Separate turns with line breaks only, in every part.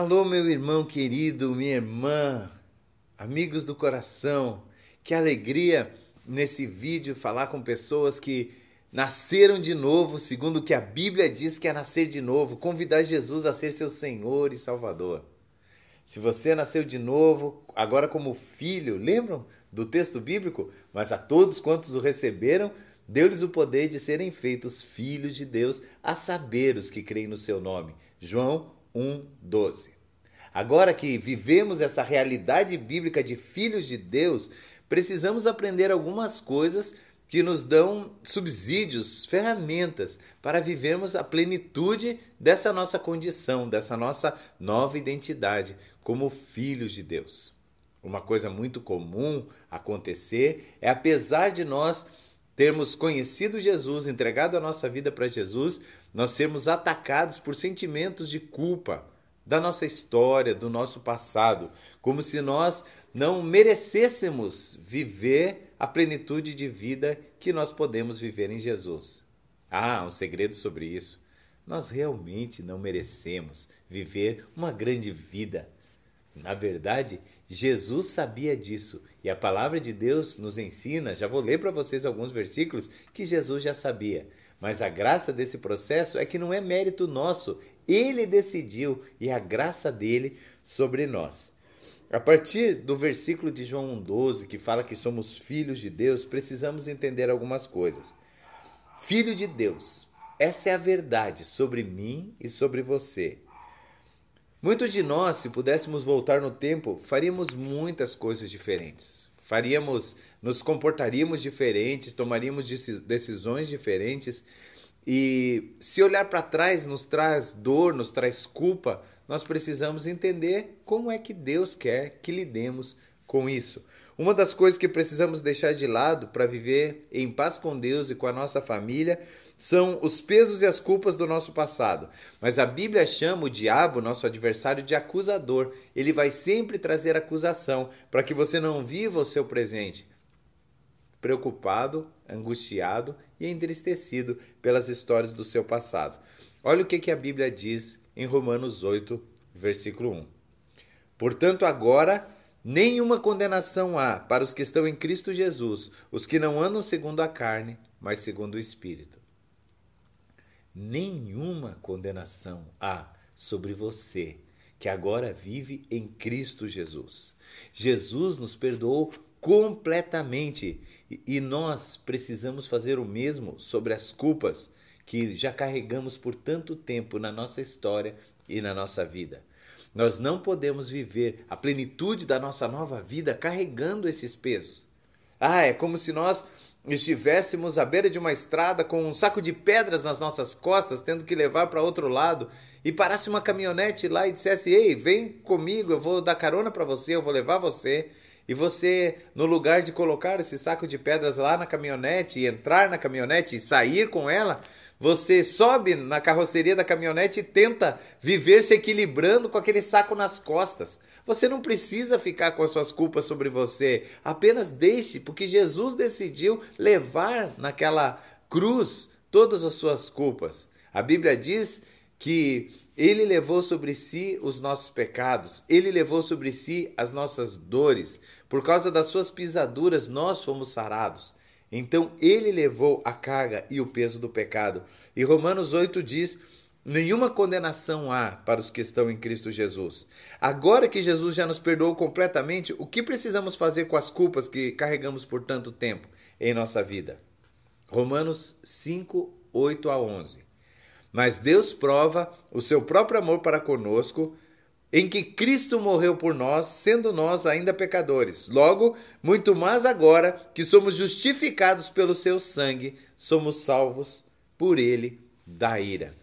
Alô, meu irmão querido, minha irmã, amigos do coração. Que alegria nesse vídeo falar com pessoas que nasceram de novo, segundo o que a Bíblia diz que é nascer de novo, convidar Jesus a ser seu Senhor e Salvador. Se você nasceu de novo, agora como filho, lembram do texto bíblico? Mas a todos quantos o receberam, deu-lhes o poder de serem feitos filhos de Deus, a saber os que creem no seu nome. João 1:12. Agora que vivemos essa realidade bíblica de filhos de Deus, precisamos aprender algumas coisas que nos dão subsídios, ferramentas para vivermos a plenitude dessa nossa condição, dessa nossa nova identidade como filhos de Deus. Uma coisa muito comum acontecer é, apesar de nós termos conhecido Jesus, entregado a nossa vida para Jesus, nós sermos atacados por sentimentos de culpa da nossa história, do nosso passado, como se nós não merecêssemos viver a plenitude de vida que nós podemos viver em Jesus. Ah, um segredo sobre isso. Nós realmente não merecemos viver uma grande vida. Na verdade, Jesus sabia disso e a palavra de Deus nos ensina. Já vou ler para vocês alguns versículos que Jesus já sabia. Mas a graça desse processo é que não é mérito nosso, ele decidiu e a graça dele sobre nós. A partir do versículo de João 1,12, que fala que somos filhos de Deus, precisamos entender algumas coisas. Filho de Deus, essa é a verdade sobre mim e sobre você. Muitos de nós, se pudéssemos voltar no tempo, faríamos muitas coisas diferentes faríamos, nos comportaríamos diferentes, tomaríamos decisões diferentes. E se olhar para trás nos traz dor, nos traz culpa, nós precisamos entender como é que Deus quer que lidemos com isso. Uma das coisas que precisamos deixar de lado para viver em paz com Deus e com a nossa família são os pesos e as culpas do nosso passado. Mas a Bíblia chama o diabo, nosso adversário, de acusador. Ele vai sempre trazer acusação para que você não viva o seu presente preocupado, angustiado e entristecido pelas histórias do seu passado. Olha o que, que a Bíblia diz em Romanos 8, versículo 1. Portanto, agora nenhuma condenação há para os que estão em Cristo Jesus, os que não andam segundo a carne, mas segundo o Espírito nenhuma condenação há sobre você que agora vive em Cristo Jesus. Jesus nos perdoou completamente e nós precisamos fazer o mesmo sobre as culpas que já carregamos por tanto tempo na nossa história e na nossa vida. Nós não podemos viver a plenitude da nossa nova vida carregando esses pesos. Ah, é como se nós estivéssemos à beira de uma estrada com um saco de pedras nas nossas costas, tendo que levar para outro lado, e parasse uma caminhonete lá e dissesse: Ei, vem comigo, eu vou dar carona para você, eu vou levar você. E você, no lugar de colocar esse saco de pedras lá na caminhonete, e entrar na caminhonete e sair com ela, você sobe na carroceria da caminhonete e tenta viver se equilibrando com aquele saco nas costas. Você não precisa ficar com as suas culpas sobre você. Apenas deixe, porque Jesus decidiu levar naquela cruz todas as suas culpas. A Bíblia diz que ele levou sobre si os nossos pecados, ele levou sobre si as nossas dores. Por causa das suas pisaduras, nós fomos sarados. Então ele levou a carga e o peso do pecado. E Romanos 8 diz: Nenhuma condenação há para os que estão em Cristo Jesus. Agora que Jesus já nos perdoou completamente, o que precisamos fazer com as culpas que carregamos por tanto tempo em nossa vida? Romanos 5, 8 a 11. Mas Deus prova o seu próprio amor para conosco em que Cristo morreu por nós, sendo nós ainda pecadores. Logo, muito mais agora que somos justificados pelo seu sangue, somos salvos por ele da ira.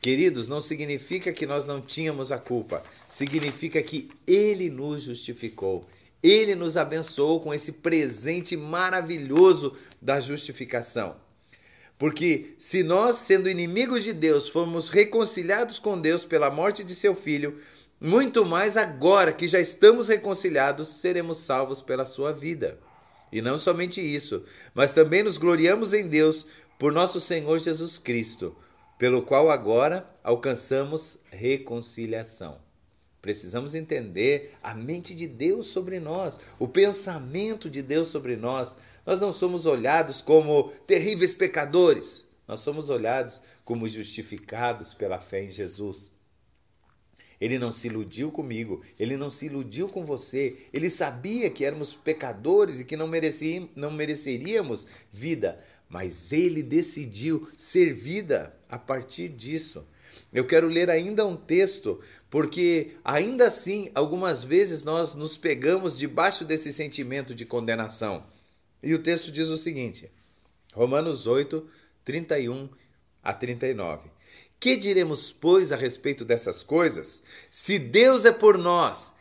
Queridos, não significa que nós não tínhamos a culpa, significa que ele nos justificou. Ele nos abençoou com esse presente maravilhoso da justificação. Porque se nós, sendo inimigos de Deus, fomos reconciliados com Deus pela morte de seu filho, muito mais agora que já estamos reconciliados, seremos salvos pela sua vida. E não somente isso, mas também nos gloriamos em Deus por nosso Senhor Jesus Cristo, pelo qual agora alcançamos reconciliação. Precisamos entender a mente de Deus sobre nós, o pensamento de Deus sobre nós. Nós não somos olhados como terríveis pecadores, nós somos olhados como justificados pela fé em Jesus. Ele não se iludiu comigo, ele não se iludiu com você. Ele sabia que éramos pecadores e que não, não mereceríamos vida, mas ele decidiu ser vida a partir disso. Eu quero ler ainda um texto, porque ainda assim, algumas vezes nós nos pegamos debaixo desse sentimento de condenação. E o texto diz o seguinte: Romanos 8, 31 a 39. Que diremos, pois, a respeito dessas coisas? Se Deus é por nós,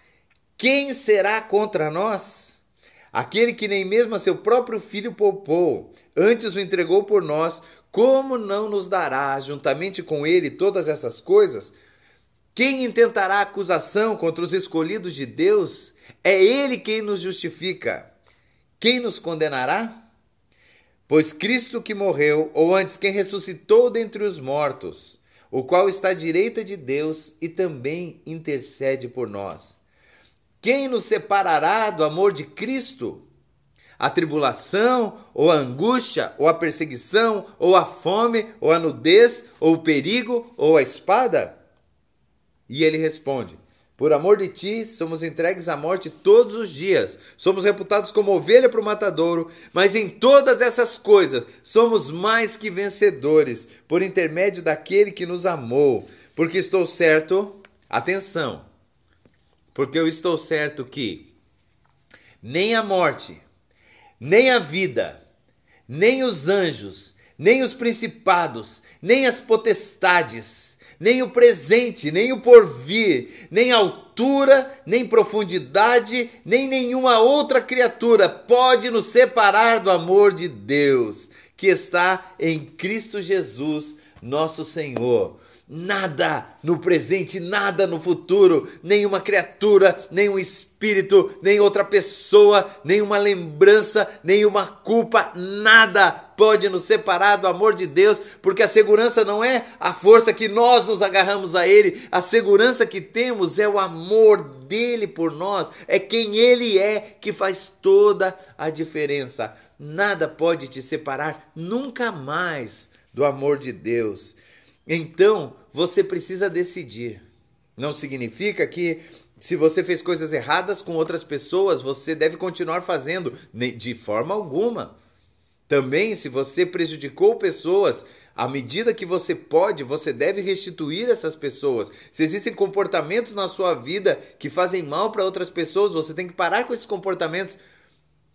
quem será contra nós? Aquele que nem mesmo a seu próprio filho poupou, antes o entregou por nós, como não nos dará, juntamente com ele, todas essas coisas? Quem intentará acusação contra os escolhidos de Deus? É ele quem nos justifica. Quem nos condenará? Pois Cristo que morreu, ou antes, quem ressuscitou dentre os mortos, o qual está à direita de Deus e também intercede por nós. Quem nos separará do amor de Cristo? A tribulação, ou a angústia, ou a perseguição, ou a fome, ou a nudez, ou o perigo, ou a espada? E ele responde: por amor de ti, somos entregues à morte todos os dias. Somos reputados como ovelha para o matadouro, mas em todas essas coisas somos mais que vencedores, por intermédio daquele que nos amou. Porque estou certo, atenção, porque eu estou certo que nem a morte, nem a vida, nem os anjos, nem os principados, nem as potestades, nem o presente, nem o porvir, nem altura, nem profundidade, nem nenhuma outra criatura pode nos separar do amor de Deus, que está em Cristo Jesus, nosso Senhor. Nada no presente, nada no futuro, nenhuma criatura, nenhum espírito, nem outra pessoa, nenhuma lembrança, nenhuma culpa, nada pode nos separar do amor de Deus, porque a segurança não é a força que nós nos agarramos a Ele, a segurança que temos é o amor dele por nós, é quem Ele é que faz toda a diferença. Nada pode te separar nunca mais do amor de Deus. Então, você precisa decidir. Não significa que se você fez coisas erradas com outras pessoas, você deve continuar fazendo de forma alguma. Também, se você prejudicou pessoas, à medida que você pode, você deve restituir essas pessoas. Se existem comportamentos na sua vida que fazem mal para outras pessoas, você tem que parar com esses comportamentos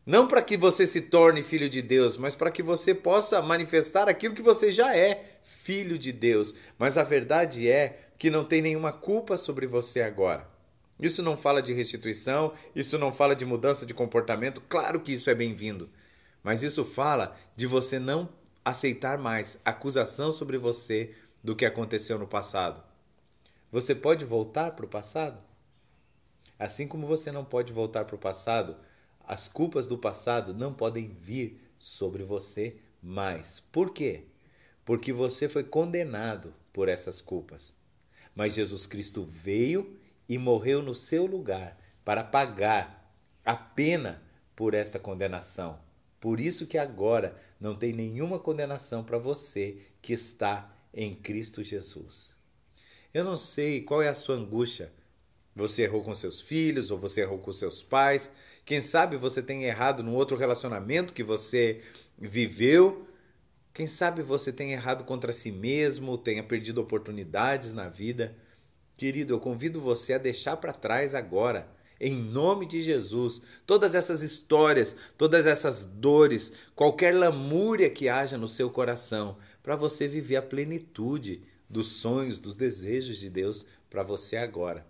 não para que você se torne filho de Deus, mas para que você possa manifestar aquilo que você já é, filho de Deus. Mas a verdade é que não tem nenhuma culpa sobre você agora. Isso não fala de restituição, isso não fala de mudança de comportamento, claro que isso é bem-vindo. Mas isso fala de você não aceitar mais acusação sobre você do que aconteceu no passado. Você pode voltar para o passado? Assim como você não pode voltar para o passado, as culpas do passado não podem vir sobre você mais. Por quê? Porque você foi condenado por essas culpas. Mas Jesus Cristo veio e morreu no seu lugar para pagar a pena por esta condenação. Por isso que agora não tem nenhuma condenação para você que está em Cristo Jesus. Eu não sei qual é a sua angústia. Você errou com seus filhos ou você errou com seus pais, quem sabe você tenha errado num outro relacionamento que você viveu. Quem sabe você tenha errado contra si mesmo, tenha perdido oportunidades na vida. Querido, eu convido você a deixar para trás agora, em nome de Jesus, todas essas histórias, todas essas dores, qualquer lamúria que haja no seu coração, para você viver a plenitude dos sonhos, dos desejos de Deus para você agora.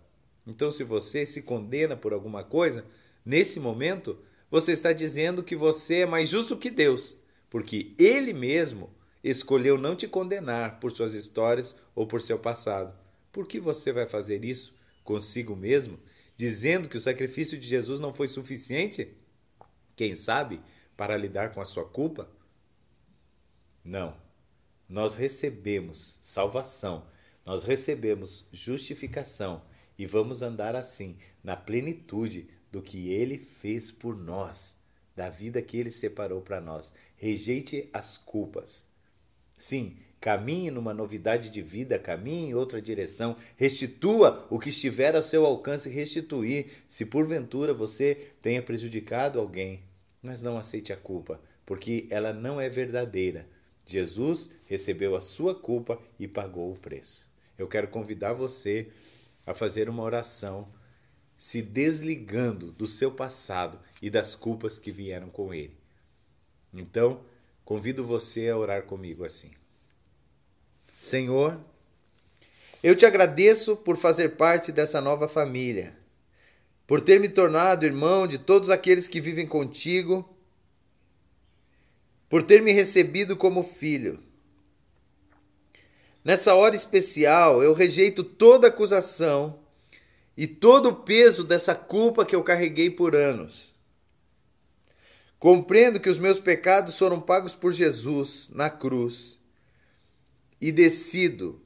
Então, se você se condena por alguma coisa, Nesse momento, você está dizendo que você é mais justo que Deus, porque Ele mesmo escolheu não te condenar por suas histórias ou por seu passado. Por que você vai fazer isso consigo mesmo, dizendo que o sacrifício de Jesus não foi suficiente? Quem sabe para lidar com a sua culpa? Não. Nós recebemos salvação, nós recebemos justificação e vamos andar assim, na plenitude do que ele fez por nós, da vida que ele separou para nós. Rejeite as culpas. Sim, caminhe numa novidade de vida, caminhe em outra direção, restitua o que estiver ao seu alcance restituir, se porventura você tenha prejudicado alguém, mas não aceite a culpa, porque ela não é verdadeira. Jesus recebeu a sua culpa e pagou o preço. Eu quero convidar você a fazer uma oração se desligando do seu passado e das culpas que vieram com ele. Então, convido você a orar comigo assim. Senhor, eu te agradeço por fazer parte dessa nova família, por ter me tornado irmão de todos aqueles que vivem contigo por ter me recebido como filho. Nessa hora especial, eu rejeito toda acusação e todo o peso dessa culpa que eu carreguei por anos. Compreendo que os meus pecados foram pagos por Jesus na cruz e decido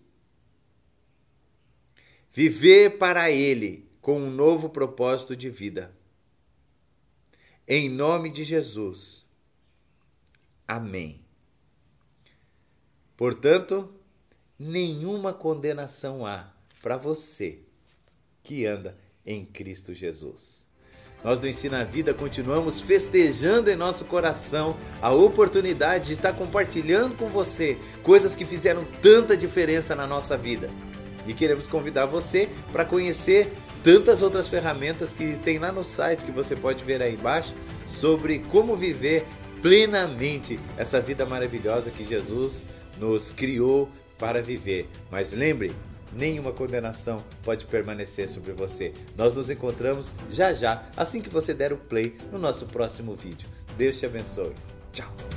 viver para Ele com um novo propósito de vida. Em nome de Jesus. Amém. Portanto, nenhuma condenação há para você que anda em Cristo Jesus. Nós do Ensina a Vida continuamos festejando em nosso coração a oportunidade de estar compartilhando com você coisas que fizeram tanta diferença na nossa vida. E queremos convidar você para conhecer tantas outras ferramentas que tem lá no site que você pode ver aí embaixo sobre como viver plenamente essa vida maravilhosa que Jesus nos criou para viver. Mas lembre, nenhuma condenação pode permanecer sobre você. Nós nos encontramos já já, assim que você der o play no nosso próximo vídeo. Deus te abençoe. Tchau.